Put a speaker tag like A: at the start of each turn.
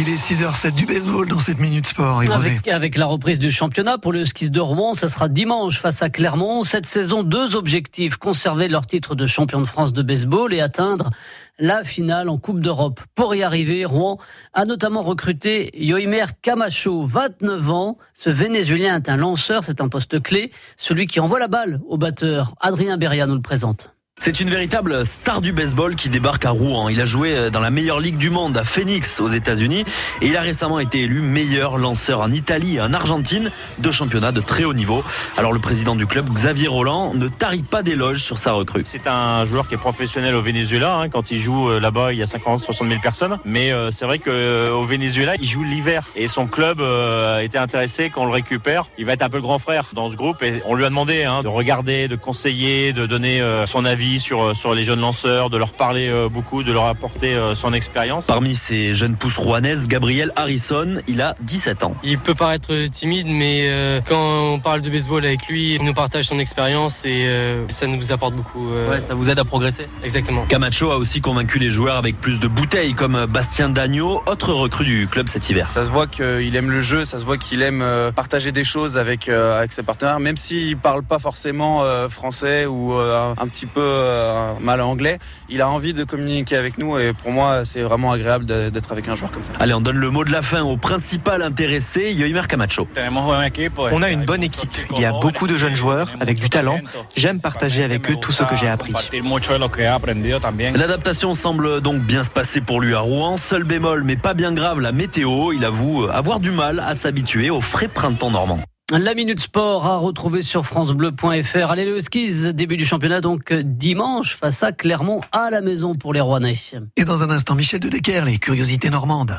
A: Il est 6h07 du baseball dans cette minute sport.
B: Avec, la reprise du championnat pour le skis de Rouen, ça sera dimanche face à Clermont. Cette saison, deux objectifs conserver leur titre de champion de France de baseball et atteindre la finale en Coupe d'Europe. Pour y arriver, Rouen a notamment recruté Yoimer Camacho, 29 ans. Ce Vénézuélien est un lanceur, c'est un poste clé, celui qui envoie la balle au batteur. Adrien Beria nous le présente.
C: C'est une véritable star du baseball qui débarque à Rouen. Il a joué euh, dans la meilleure ligue du monde, à Phoenix, aux États-Unis, et il a récemment été élu meilleur lanceur en Italie et en Argentine de championnats de très haut niveau. Alors le président du club, Xavier Roland, ne tarit pas d'éloges sur sa recrue.
D: C'est un joueur qui est professionnel au Venezuela. Hein. Quand il joue euh, là-bas, il y a 50, 60 000 personnes. Mais euh, c'est vrai qu'au Venezuela, il joue l'hiver et son club était intéressé qu'on le récupère. Il va être un peu le grand frère dans ce groupe et on lui a demandé hein, de regarder, de conseiller, de donner son avis sur, euh, sur les jeunes lanceurs, de leur parler euh, beaucoup, de leur apporter euh, son expérience.
C: Parmi ces jeunes pousses rouannaises, Gabriel Harrison, il a 17 ans.
E: Il peut paraître timide, mais quand on parle de baseball avec lui, il nous partage son expérience et ça nous apporte beaucoup.
C: Ouais, ça vous aide à progresser
E: Exactement.
C: Camacho a aussi convaincu les joueurs avec plus de bouteilles, comme Bastien Dagneau, autre recrue du club cet hiver.
F: Ça se voit qu'il aime le jeu, ça se voit qu'il aime partager des choses avec, avec ses partenaires, même s'il parle pas forcément français ou un petit peu euh, mal anglais, il a envie de communiquer avec nous et pour moi c'est vraiment agréable d'être avec un joueur comme ça.
C: Allez, on donne le mot de la fin au principal intéressé, Yoimer Camacho.
G: On a une bonne équipe, il y a beaucoup de jeunes joueurs avec du talent. J'aime partager avec eux tout ce que j'ai appris.
C: L'adaptation semble donc bien se passer pour lui à Rouen. Seul bémol, mais pas bien grave, la météo. Il avoue avoir du mal à s'habituer au frais printemps normand.
B: La Minute Sport à retrouver sur francebleu.fr. Allez, le skis, début du championnat donc dimanche face à Clermont à la maison pour les Rouennais.
A: Et dans un instant, Michel de Decker, les curiosités normandes.